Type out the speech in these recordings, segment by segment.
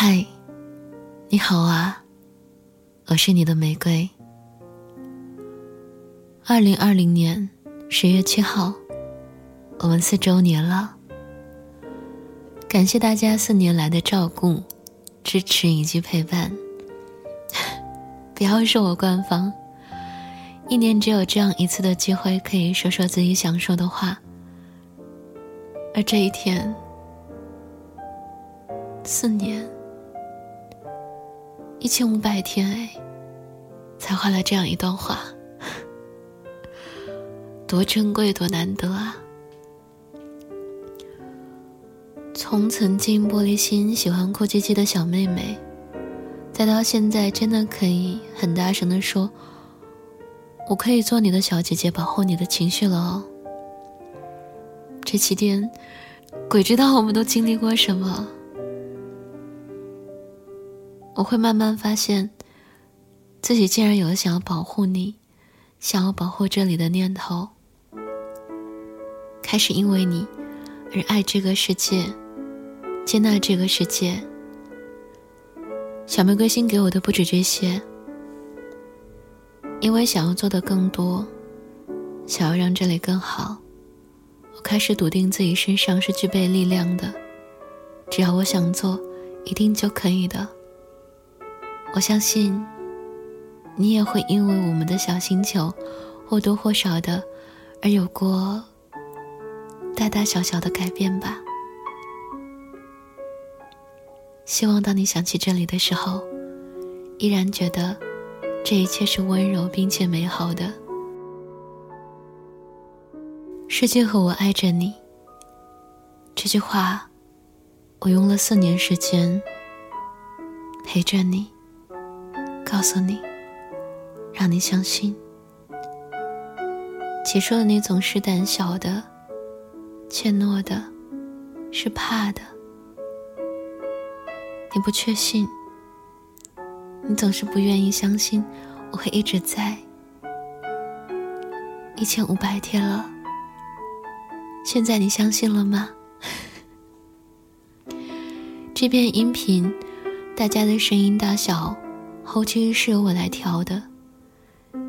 嗨，你好啊，我是你的玫瑰。二零二零年十月七号，我们四周年了。感谢大家四年来的照顾、支持以及陪伴。不要说我官方，一年只有这样一次的机会，可以说说自己想说的话。而这一天，四年，一千五百天，哎，才画了这样一段话，多珍贵，多难得啊！从曾经玻璃心、喜欢哭唧唧的小妹妹，再到现在真的可以很大声的说：“我可以做你的小姐姐，保护你的情绪了哦。”这期间，鬼知道我们都经历过什么。我会慢慢发现，自己竟然有了想要保护你、想要保护这里的念头，开始因为你而爱这个世界，接纳这个世界。小玫瑰心给我的不止这些，因为想要做的更多，想要让这里更好。我开始笃定自己身上是具备力量的，只要我想做，一定就可以的。我相信，你也会因为我们的小星球，或多或少的，而有过大大小小的改变吧。希望当你想起这里的时候，依然觉得这一切是温柔并且美好的。世界和我爱着你。这句话，我用了四年时间陪着你，告诉你，让你相信。起初的你总是胆小的、怯懦的，是怕的。你不确信，你总是不愿意相信我会一直在。一千五百天了。现在你相信了吗？这篇音频，大家的声音大小，后期是由我来调的。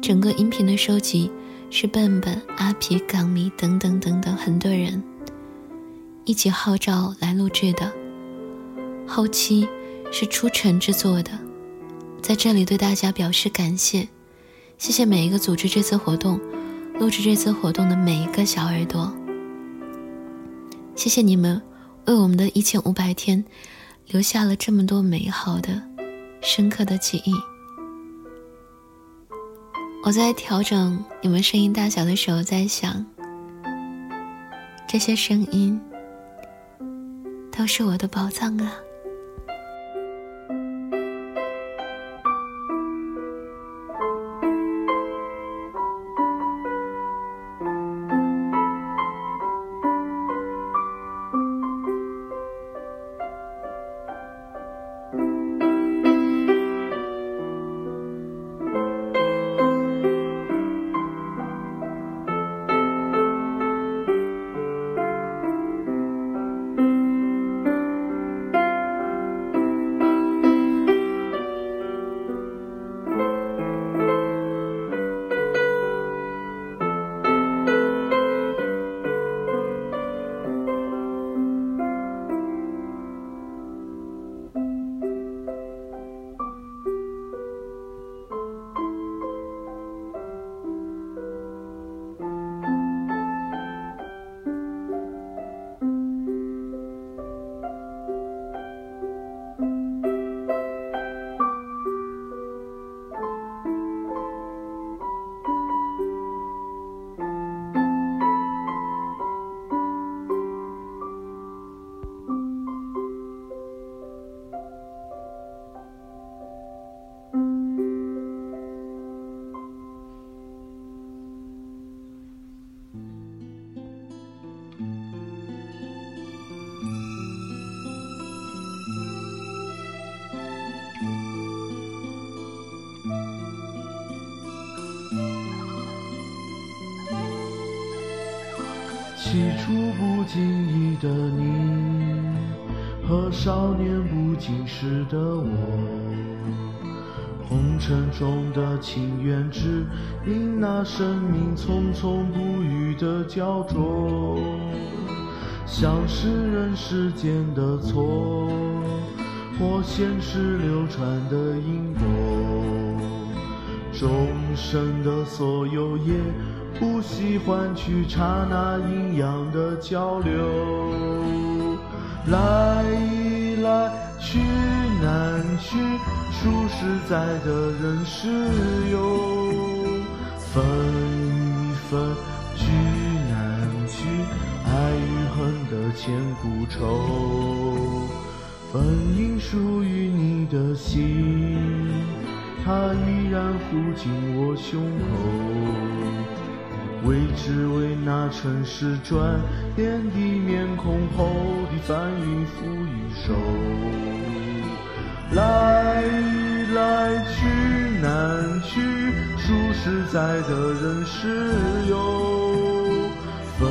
整个音频的收集是笨笨、阿皮、港迷等等等等很多人一起号召来录制的。后期是出城制作的，在这里对大家表示感谢，谢谢每一个组织这次活动、录制这次活动的每一个小耳朵。谢谢你们，为我们的一千五百天留下了这么多美好的、深刻的记忆。我在调整你们声音大小的时候，在想，这些声音都是我的宝藏啊。起初不经意的你，和少年不经事的我。红尘中的情缘，只因那生命匆匆不语的焦灼，像是人世间的错，或现实流传的因果。众生的所有也不喜欢去查那阴阳的交流，来一来去难去，数十载的人世游，分一分聚难聚，爱与恨的千古愁，本应属于你的心。它依然护紧我胸口，为只为那尘世转变的面孔后的翻云覆雨手。来来去难去，数十载的人世游，分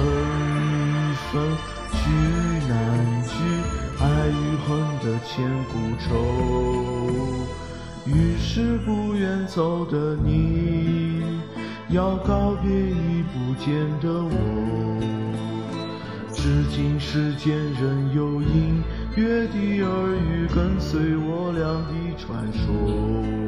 分聚难聚，爱与恨的千古愁。于是不愿走的你，要告别已不见的我。至今世间仍有隐约的耳语，跟随我俩的传说。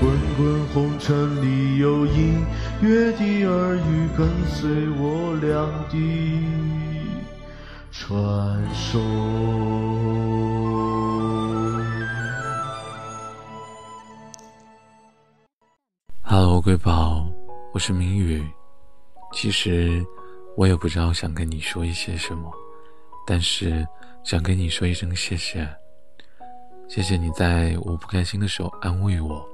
滚滚红尘里有隐约的耳语，跟随我俩的传说。Hello，瑰宝，我是明宇。其实。我也不知道想跟你说一些什么，但是想跟你说一声谢谢。谢谢你在我不开心的时候安慰我，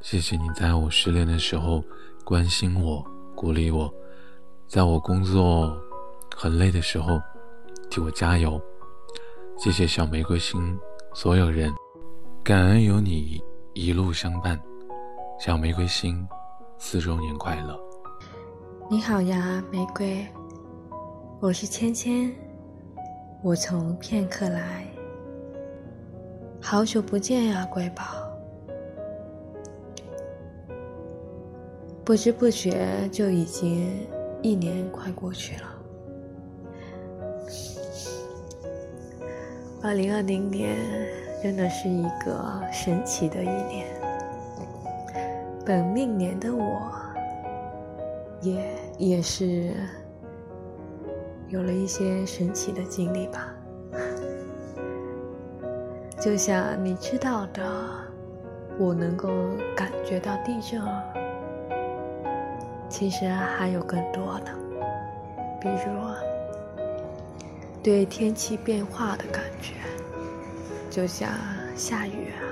谢谢你在我失恋的时候关心我、鼓励我，在我工作很累的时候替我加油。谢谢小玫瑰星所有人，感恩有你一路相伴。小玫瑰星，四周年快乐。你好呀，玫瑰，我是芊芊，我从片刻来，好久不见呀，瑰宝，不知不觉就已经一年快过去了。二零二零年真的是一个神奇的一年，本命年的我。也也是有了一些神奇的经历吧，就像你知道的，我能够感觉到地震，其实还有更多的，比如对天气变化的感觉，就像下雨啊、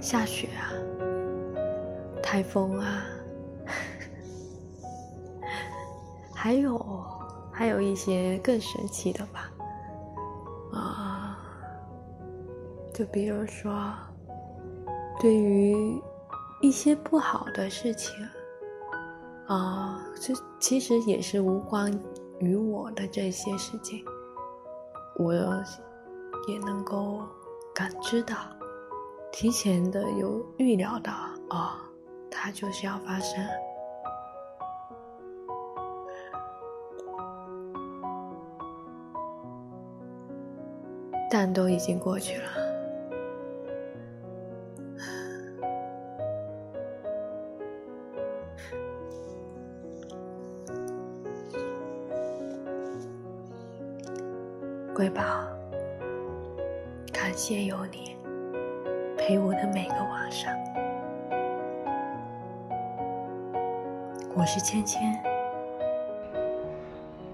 下雪啊、台风啊。还有，还有一些更神奇的吧，啊，就比如说，对于一些不好的事情，啊，这其实也是无关于我的这些事情，我也能够感知到，提前的有预料到，啊，它就是要发生。但都已经过去了。是芊芊。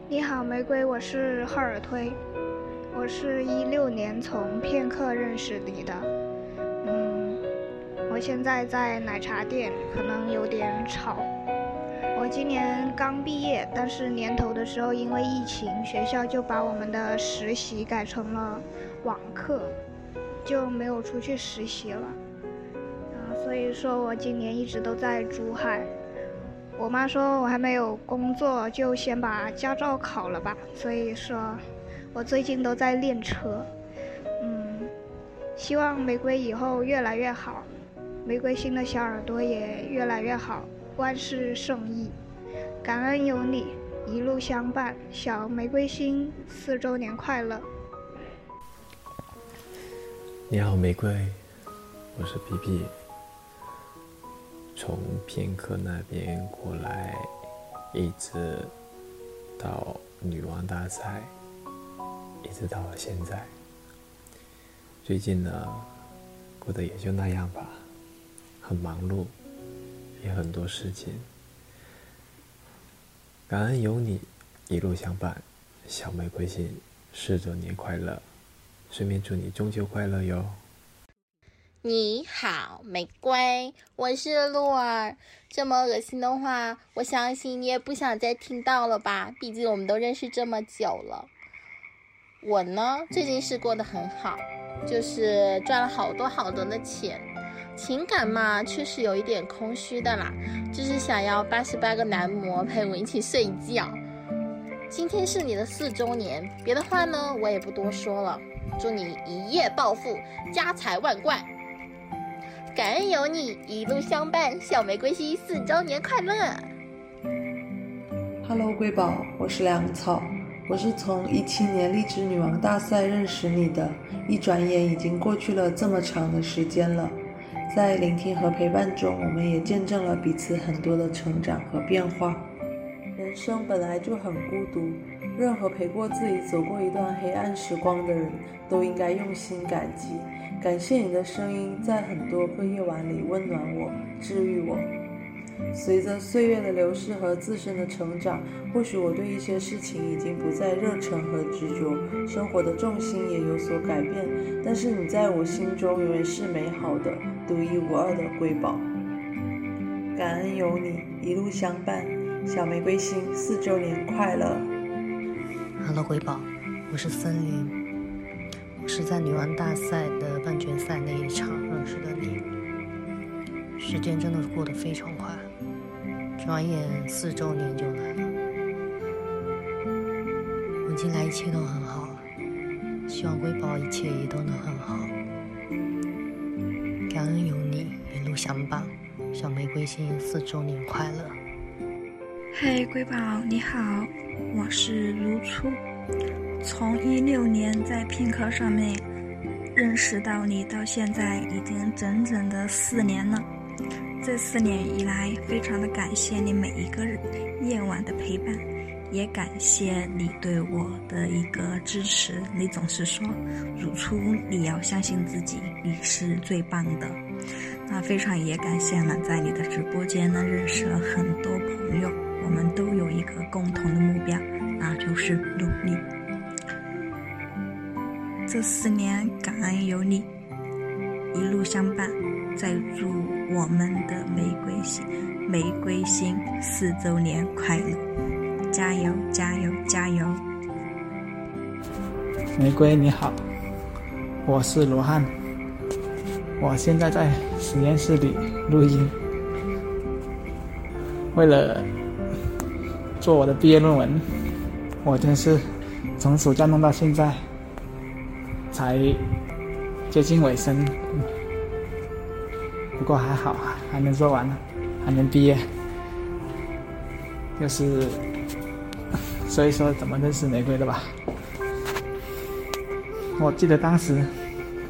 你好，玫瑰，我是赫尔推，我是一六年从片刻认识你的。嗯，我现在在奶茶店，可能有点吵。我今年刚毕业，但是年头的时候因为疫情，学校就把我们的实习改成了网课，就没有出去实习了。啊，所以说我今年一直都在珠海。我妈说我还没有工作，就先把驾照考了吧。所以说，我最近都在练车。嗯，希望玫瑰以后越来越好，玫瑰心的小耳朵也越来越好，万事胜意。感恩有你一路相伴，小玫瑰心四周年快乐。你好，玫瑰，我是皮皮。从片刻那边过来，一直到女王大赛，一直到了现在。最近呢，过得也就那样吧，很忙碌，也很多事情。感恩有你一路相伴，小玫瑰心四周年快乐，顺便祝你中秋快乐哟。你好，玫瑰，我是鹿儿。这么恶心的话，我相信你也不想再听到了吧？毕竟我们都认识这么久了。我呢，最近是过得很好，就是赚了好多好多的钱。情感嘛，确实有一点空虚的啦，就是想要八十八个男模陪我一起睡觉。今天是你的四周年，别的话呢，我也不多说了。祝你一夜暴富，家财万贯。感恩有你一路相伴，小玫瑰西四周年快乐！Hello，瑰宝，我是粮草，我是从一七年荔枝女王大赛认识你的，一转眼已经过去了这么长的时间了，在聆听和陪伴中，我们也见证了彼此很多的成长和变化。人生本来就很孤独，任何陪过自己走过一段黑暗时光的人都应该用心感激。感谢你的声音，在很多个夜晚里温暖我、治愈我。随着岁月的流逝和自身的成长，或许我对一些事情已经不再热忱和执着，生活的重心也有所改变。但是你在我心中永远是美好的、独一无二的瑰宝。感恩有你一路相伴，小玫瑰心四周年快乐！Hello，瑰宝，我是森林。我是在女王大赛的半决赛那一场认识的你，时间真的过得非常快，转眼四周年就来了。我近来一切都很好，希望瑰宝一切也都能很好。感恩有你一路相伴，小玫瑰心四周年快乐。嘿，瑰宝你好，我是如初。从一六年在片刻上面认识到你，到现在已经整整的四年了。这四年以来，非常的感谢你每一个夜晚的陪伴，也感谢你对我的一个支持。你总是说，如初你要相信自己，你是最棒的。那非常也感谢呢，在你的直播间呢认识了很多朋友，我们都有一个共同的目标，那就是努力。这四年，感恩有你一路相伴，再祝我们的玫瑰心玫瑰心四周年快乐！加油，加油，加油！玫瑰你好，我是罗汉，我现在在实验室里录音，为了做我的毕业论文，我真是从暑假弄到现在。才接近尾声，不过还好，还能做完，还能毕业。就是，所以说怎么认识玫瑰的吧？我记得当时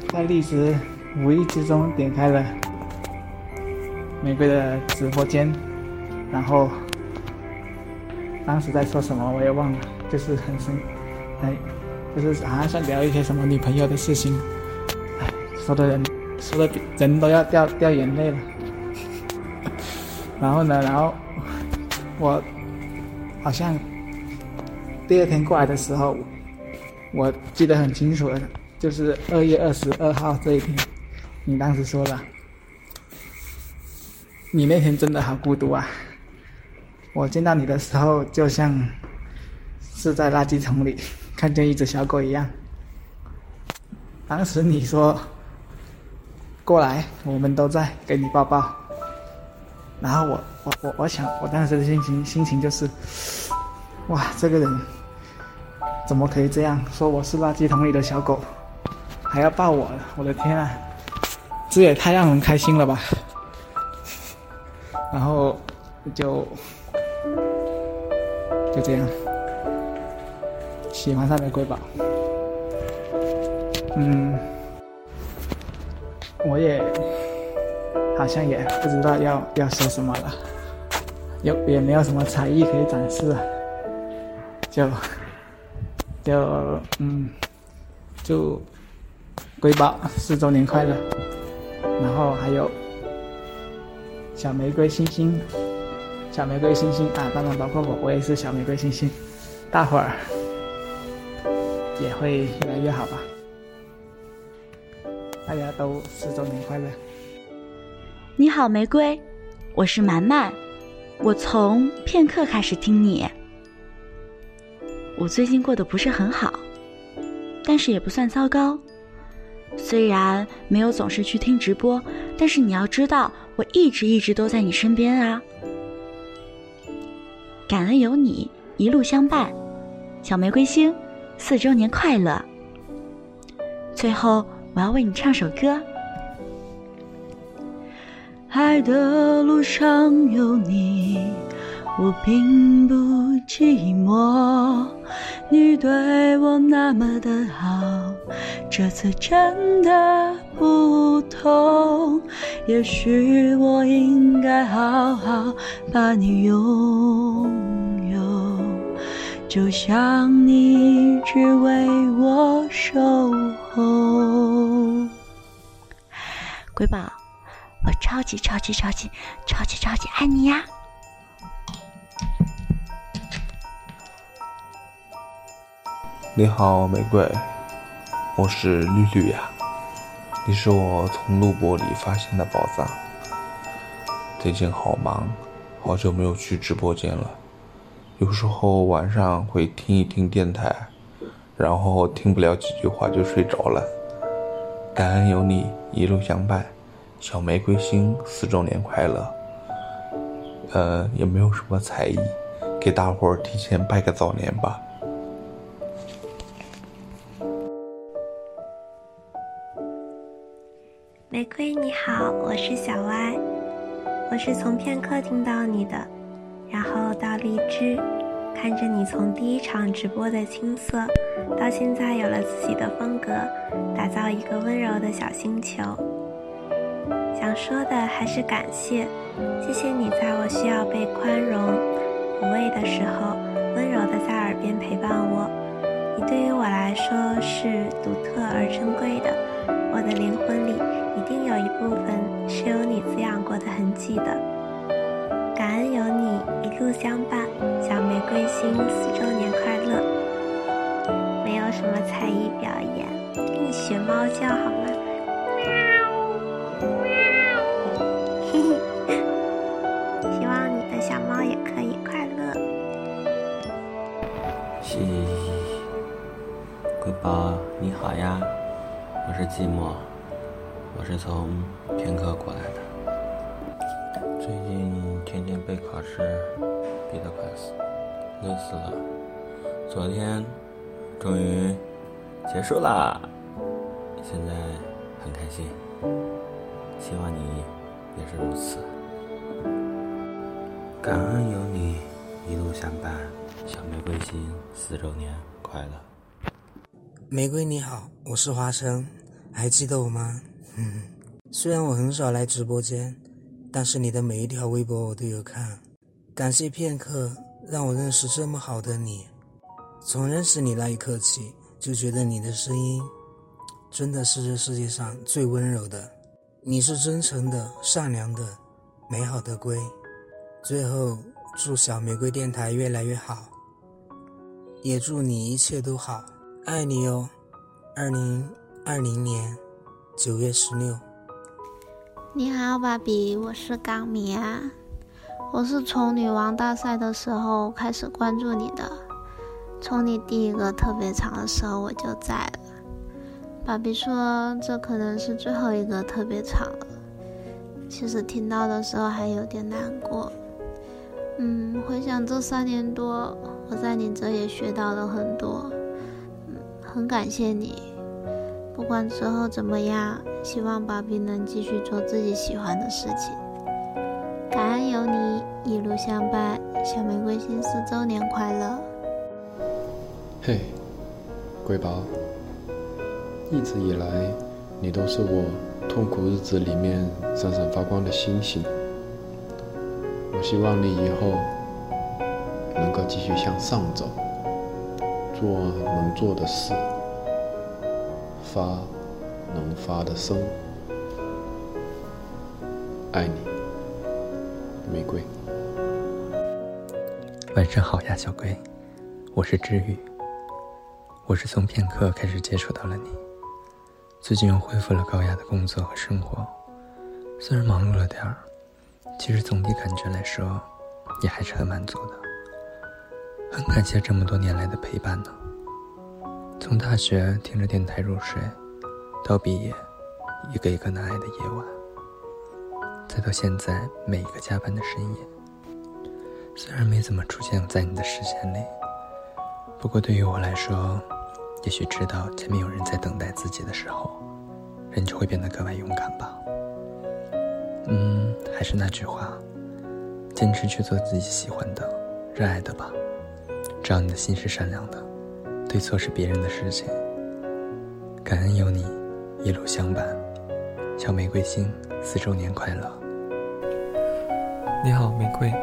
在荔枝无意之中点开了玫瑰的直播间，然后当时在说什么我也忘了，就是很深，很。就是好像在聊一些什么女朋友的事情，哎，说的人说的人都要掉掉眼泪了。然后呢，然后我好像第二天过来的时候，我记得很清楚的，就是二月二十二号这一天，你当时说的，你那天真的好孤独啊！我见到你的时候，就像是在垃圾桶里 看见一只小狗一样。当时你说过来，我们都在，给你抱抱。然后我我我我想，我当时的心情心情就是，哇，这个人怎么可以这样说？我是垃圾桶里的小狗，还要抱我？我的天啊，这也太让人开心了吧！然后就就这样喜欢上玫瑰宝。嗯，我也。好像也不知道要要说什么了，有也没有什么才艺可以展示，就就嗯，祝瑰宝四周年快乐，然后还有小玫瑰星星，小玫瑰星星啊，当然包括我，我也是小玫瑰星星，大伙儿也会越来越好吧，大家都四周年快乐。你好，玫瑰，我是满满，我从片刻开始听你。我最近过得不是很好，但是也不算糟糕。虽然没有总是去听直播，但是你要知道，我一直一直都在你身边啊。感恩有你一路相伴，小玫瑰星，四周年快乐。最后，我要为你唱首歌。爱的路上有你，我并不寂寞。你对我那么的好，这次真的不同。也许我应该好好把你拥有，就像你一直为我守候。瑰宝。我超级超级超级超级超级爱你呀！你好，玫瑰，我是绿绿呀。你是我从录播里发现的宝藏。最近好忙，好久没有去直播间了。有时候晚上会听一听电台，然后听不了几句话就睡着了。感恩有你一路相伴。小玫瑰星四周年快乐！呃，也没有什么才艺，给大伙儿提前拜个早年吧。玫瑰你好，我是小歪，我是从片刻听到你的，然后到荔枝，看着你从第一场直播的青涩，到现在有了自己的风格，打造一个温柔的小星球。想说的还是感谢，谢谢你在我需要被宽容、抚慰的时候，温柔的在耳边陪伴我。你对于我来说是独特而珍贵的，我的灵魂里一定有一部分是有你滋养过的痕迹的。感恩有你一路相伴，小玫瑰星四周年快乐！没有什么才艺表演，给你学猫叫好吗？希望你的小猫也可以快乐。嘻嘻，贵宝你好呀，我是寂寞，是从片刻过来的。最近天天背考试，背得快死，累死了。昨天终于结束啦，现在很开心，希望你也是如此。感恩有你一路相伴，小玫瑰心四周年快乐。玫瑰你好，我是花生，还记得我吗？嗯 虽然我很少来直播间，但是你的每一条微博我都有看。感谢片刻让我认识这么好的你。从认识你那一刻起，就觉得你的声音真的是这世界上最温柔的。你是真诚的、善良的、美好的龟。最后，祝小玫瑰电台越来越好，也祝你一切都好，爱你哦。二零二零年九月十六。你好，芭比，我是港米啊。我是从女王大赛的时候开始关注你的，从你第一个特别长的时候我就在了。芭比说这可能是最后一个特别长了，其实听到的时候还有点难过。嗯，回想这三年多，我在你这也学到了很多，嗯，很感谢你。不管之后怎么样，希望芭比能继续做自己喜欢的事情。感恩有你一路相伴，小玫瑰星四周年快乐！嘿，瑰宝，一直以来你都是我痛苦日子里面闪闪发光的星星。我希望你以后能够继续向上走，做能做的事。发能发的声，爱你，玫瑰。晚上好呀，小龟，我是治愈。我是从片刻开始接触到了你，最近又恢复了高雅的工作和生活，虽然忙碌了点儿，其实总体感觉来说，也还是很满足的。很感谢这么多年来的陪伴呢。从大学听着电台入睡，到毕业，一个一个难挨的夜晚，再到现在每一个加班的深夜。虽然没怎么出现在你的视线里，不过对于我来说，也许知道前面有人在等待自己的时候，人就会变得格外勇敢吧。嗯，还是那句话，坚持去做自己喜欢的、热爱的吧。只要你的心是善良的。对错是别人的事情，感恩有你一路相伴，小玫瑰星四周年快乐！你好，玫瑰，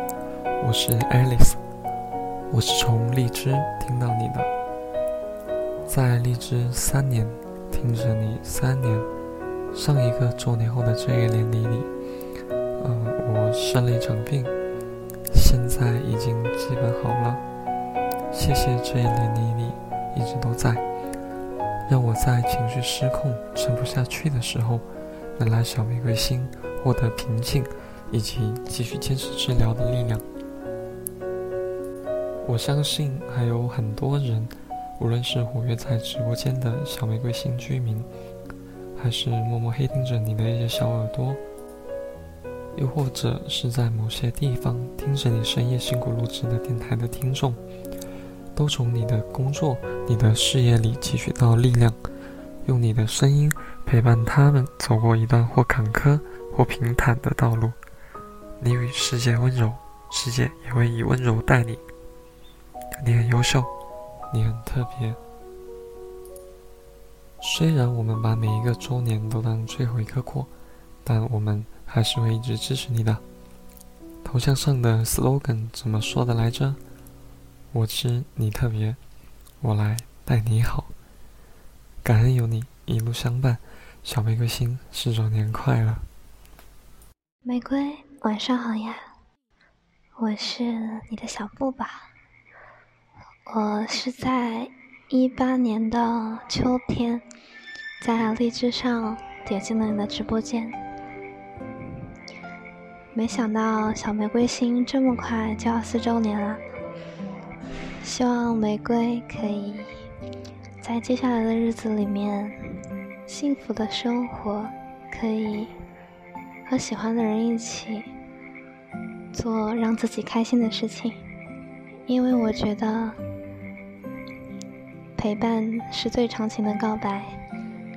我是 Alice，我是从荔枝听到你的，在荔枝三年，听着你三年，上一个周年后的这一年里里，嗯，我生了一场病，现在已经基本好了，谢谢这一年里里。一直都在，让我在情绪失控、撑不下去的时候，能来小玫瑰心获得平静，以及继续坚持治疗的力量。我相信还有很多人，无论是活跃在直播间的小玫瑰心居民，还是默默黑听着你的一些小耳朵，又或者是在某些地方听着你深夜辛苦录制的电台的听众。都从你的工作、你的事业里汲取到力量，用你的声音陪伴他们走过一段或坎坷或平坦的道路。你与世界温柔，世界也会以温柔待你。你很优秀，你很特别。虽然我们把每一个周年都当最后一刻过，但我们还是会一直支持你的。头像上的 slogan 怎么说的来着？我知你特别，我来待你好。感恩有你一路相伴，小玫瑰心四周年快乐。玫瑰，晚上好呀，我是你的小布吧。我是在一八年的秋天，在荔枝上点进了你的直播间，没想到小玫瑰心这么快就要四周年了。希望玫瑰可以在接下来的日子里面幸福的生活，可以和喜欢的人一起做让自己开心的事情。因为我觉得陪伴是最长情的告白。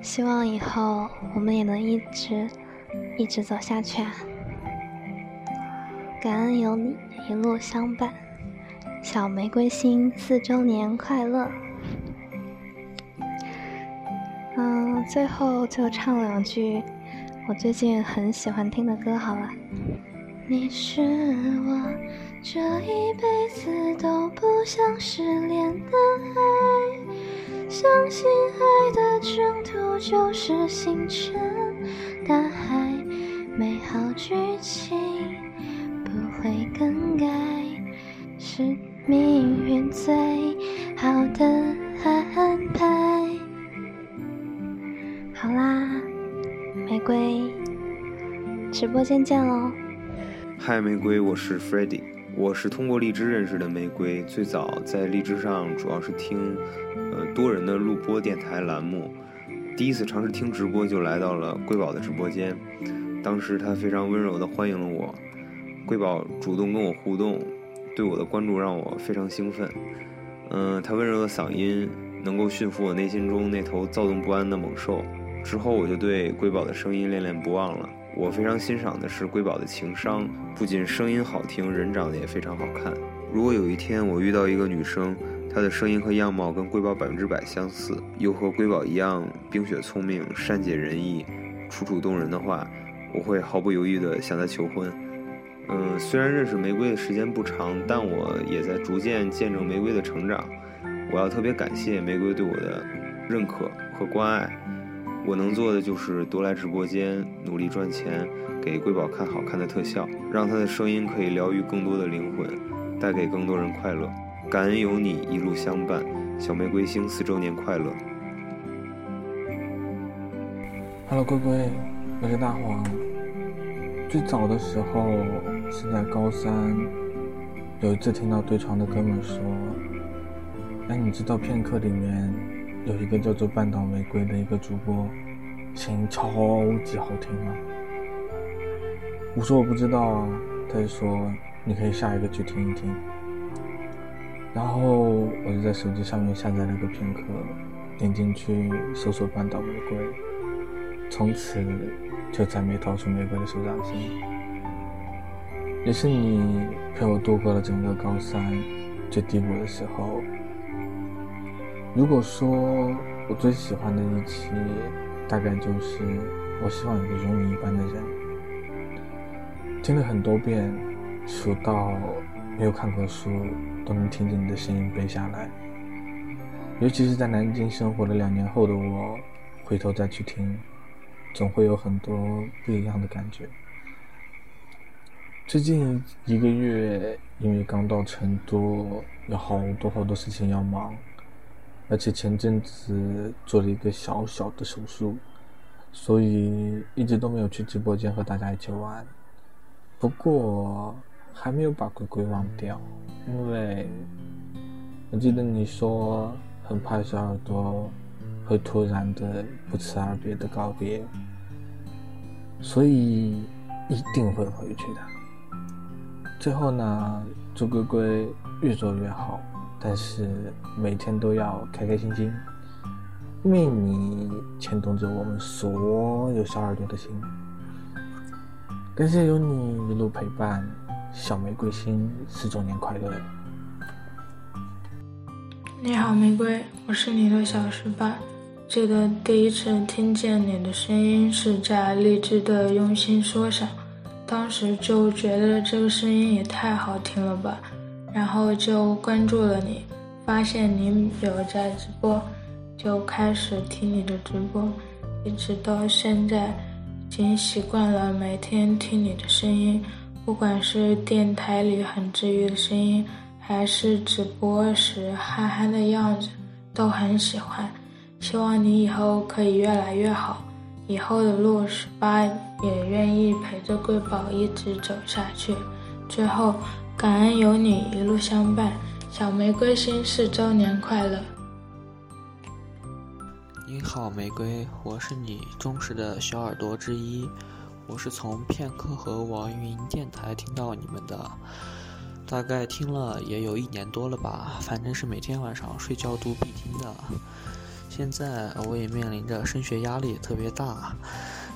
希望以后我们也能一直一直走下去啊！感恩有你一路相伴。小玫瑰心四周年快乐！嗯，最后就唱两句我最近很喜欢听的歌好了。你是我这一辈子都不想失联的爱。相信爱的征途就是星辰大海，美好剧情不会更改，是命运最好的安排。好啦，玫瑰，直播间见喽！嗨，玫瑰，我是 f r e d d y 我是通过荔枝认识的玫瑰，最早在荔枝上主要是听，呃多人的录播电台栏目，第一次尝试听直播就来到了瑰宝的直播间，当时他非常温柔的欢迎了我，瑰宝主动跟我互动，对我的关注让我非常兴奋，嗯，他温柔的嗓音能够驯服我内心中那头躁动不安的猛兽，之后我就对瑰宝的声音恋恋不忘了。我非常欣赏的是瑰宝的情商，不仅声音好听，人长得也非常好看。如果有一天我遇到一个女生，她的声音和样貌跟瑰宝百分之百相似，又和瑰宝一样冰雪聪明、善解人意、楚楚动人的话，我会毫不犹豫地向她求婚。嗯，虽然认识玫瑰的时间不长，但我也在逐渐见证玫瑰的成长。我要特别感谢玫瑰对我的认可和关爱。我能做的就是多来直播间，努力赚钱，给瑰宝看好看的特效，让她的声音可以疗愈更多的灵魂，带给更多人快乐。感恩有你一路相伴，小玫瑰星四周年快乐！Hello，龟龟，我是大黄。最早的时候是在高三，有一次听到对床的哥们说：“哎，你知道片刻里面？”有一个叫做半岛玫瑰的一个主播，声音超级好听啊！我说我不知道啊，他就说你可以下一个去听一听。然后我就在手机上面下载了一个片刻，点进去搜索半岛玫瑰，从此就再没逃出玫瑰的手掌心。也是你陪我度过了整个高三最低谷的时候。如果说我最喜欢的一期，大概就是我希望有个如你一般的人。听了很多遍，数到没有看过书都能听着你的声音背下来。尤其是在南京生活了两年后的我，回头再去听，总会有很多不一样的感觉。最近一个月，因为刚到成都，有好多好多事情要忙。而且前阵子做了一个小小的手术，所以一直都没有去直播间和大家一起玩。不过还没有把鬼鬼忘掉，因为我记得你说很怕小耳朵会突然的不辞而别的告别，所以一定会回去的。最后呢，祝龟龟越做越好。但是每天都要开开心心，因为你牵动着我们所有小耳朵的心。感谢有你一路陪伴，小玫瑰心十周年快乐！你好，玫瑰，我是你的小石板。记得第一次听见你的声音是在荔枝的用心说上，当时就觉得这个声音也太好听了吧。然后就关注了你，发现你有在直播，就开始听你的直播，一直到现在，已经习惯了每天听你的声音，不管是电台里很治愈的声音，还是直播时憨憨的样子，都很喜欢。希望你以后可以越来越好，以后的路十八也愿意陪着瑰宝一直走下去。最后。感恩有你一路相伴，小玫瑰心四周年快乐！你好，玫瑰，我是你忠实的小耳朵之一，我是从片刻和网易云电台听到你们的，大概听了也有一年多了吧，反正是每天晚上睡觉都必听的。现在我也面临着升学压力特别大，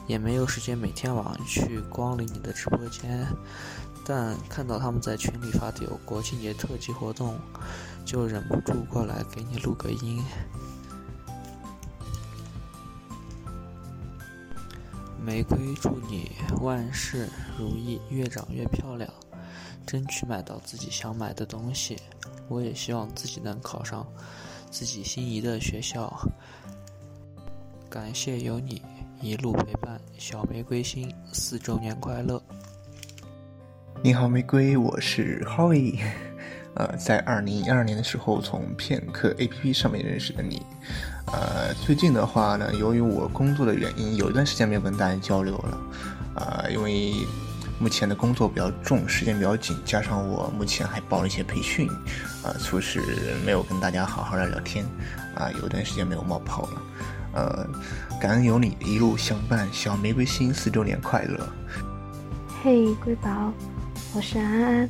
也没有时间每天晚上去光临你的直播间。但看到他们在群里发的有国庆节特辑活动，就忍不住过来给你录个音。玫瑰祝你万事如意，越长越漂亮，争取买到自己想买的东西。我也希望自己能考上自己心仪的学校。感谢有你一路陪伴，小玫瑰心四周年快乐！你好，玫瑰，我是 Howie。呃，在二零一二年的时候，从片刻 APP 上面认识的你。呃，最近的话呢，由于我工作的原因，有一段时间没有跟大家交流了。呃，因为目前的工作比较重，时间比较紧，加上我目前还报了一些培训，啊，促使没有跟大家好好聊聊天。啊，有段时间没有冒泡了。呃，感恩有你一路相伴，小玫瑰心四周年快乐。嘿，瑰宝，我是安安。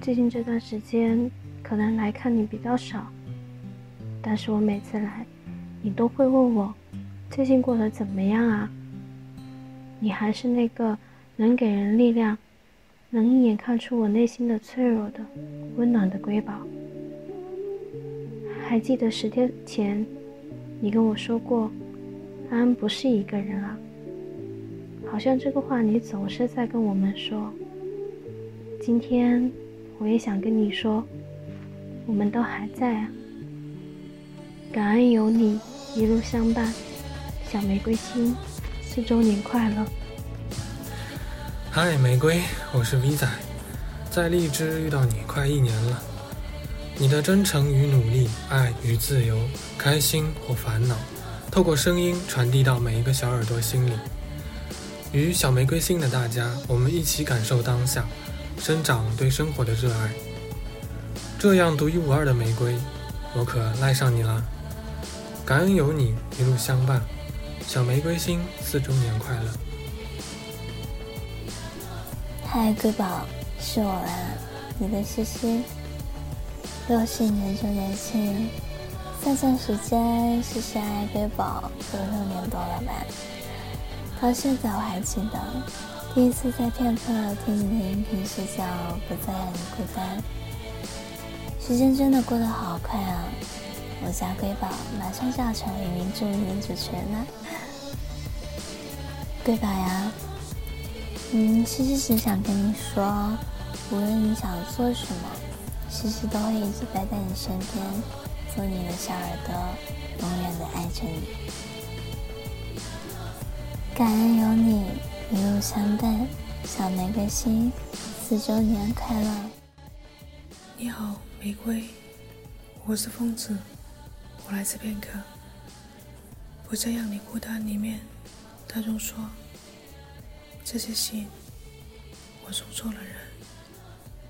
最近这段时间可能来看你比较少，但是我每次来，你都会问我最近过得怎么样啊？你还是那个能给人力量，能一眼看出我内心的脆弱的温暖的瑰宝。还记得十天前，你跟我说过，安安不是一个人啊。好像这个话你总是在跟我们说。今天。我也想跟你说，我们都还在啊！感恩有你一路相伴，小玫瑰心四周年快乐！嗨，玫瑰，我是 V 仔，在荔枝遇到你快一年了。你的真诚与努力，爱与自由，开心或烦恼，透过声音传递到每一个小耳朵心里。与小玫瑰心的大家，我们一起感受当下。生长对生活的热爱，这样独一无二的玫瑰，我可赖上你了。感恩有你一路相伴，小玫瑰心四周年快乐。嗨，瑰宝，是我啦，你的西西。又是一年周年庆，算算时间，西西爱瑰宝都六年多了吧？到现在我还记得。第一次在片刻听你的音频时，叫不再让你孤单。时间真的过得好快啊！我家瑰宝马上就要成为一名著名的主持人了。瑰宝呀，嗯，西西只想跟你说，无论你想做什么，西西都会一直待在你身边，做你的小耳朵，永远的爱着你。感恩有你。一路相伴，小玫瑰心，四周年快乐！你好，玫瑰，我是疯子，我来自片刻。不再让你孤单里面，大众说，这些信我送错了人，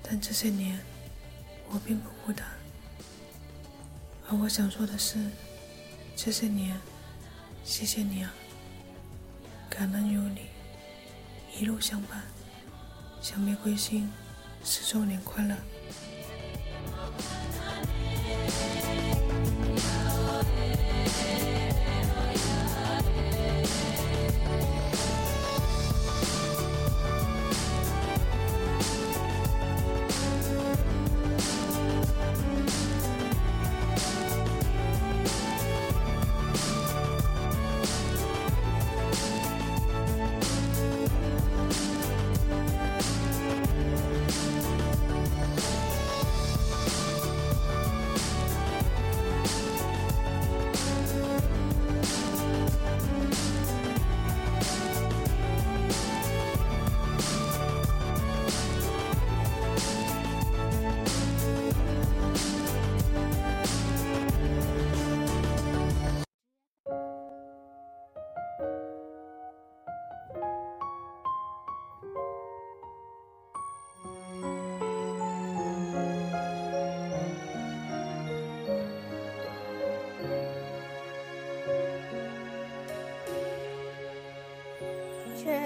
但这些年我并不孤单。而我想说的是，这些年，谢谢你啊，感恩有你。一路相伴，小玫瑰心，十周年快乐！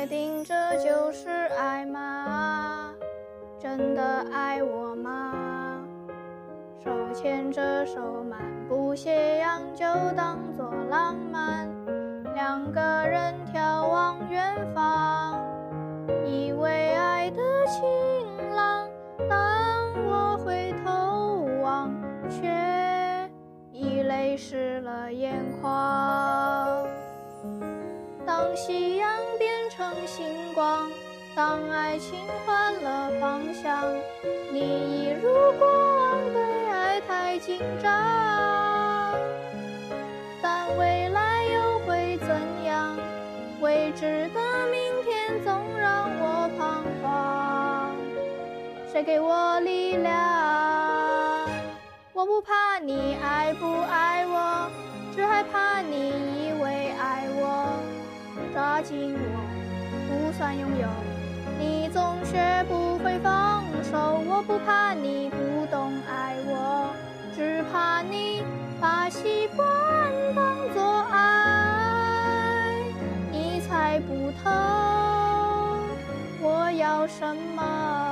确定这就是爱吗？真的爱我吗？手牵着手漫步斜阳，就当作浪漫。两个人眺望远方，以为爱的晴朗。当我回头望，却已泪湿了眼眶。当夕阳。星光，当爱情换了方向，你一如过往对爱太紧张。但未来又会怎样？未知的明天总让我彷徨。谁给我力量？我不怕你爱不爱我，只害怕你以为爱我，抓紧我算拥有，你总学不会放手。我不怕你不懂爱我，只怕你把习惯当作爱。你猜不透我要什么。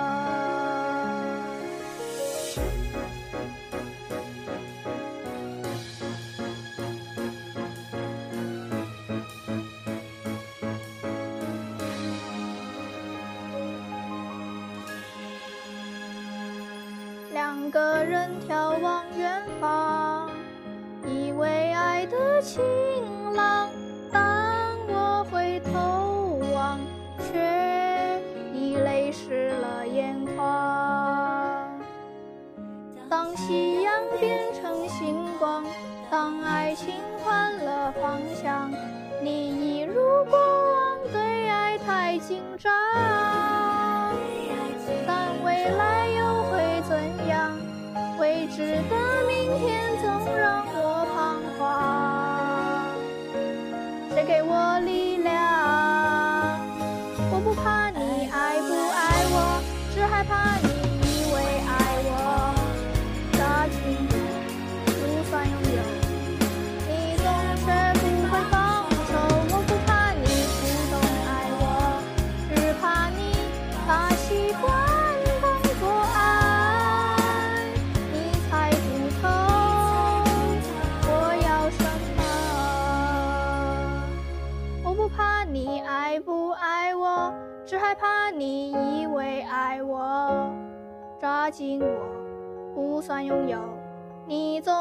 两个人眺望远方，以为爱的晴朗。当我回头望，却已泪湿了眼眶。当夕阳变成星光，当爱情换了方向，紧我不算拥有，你总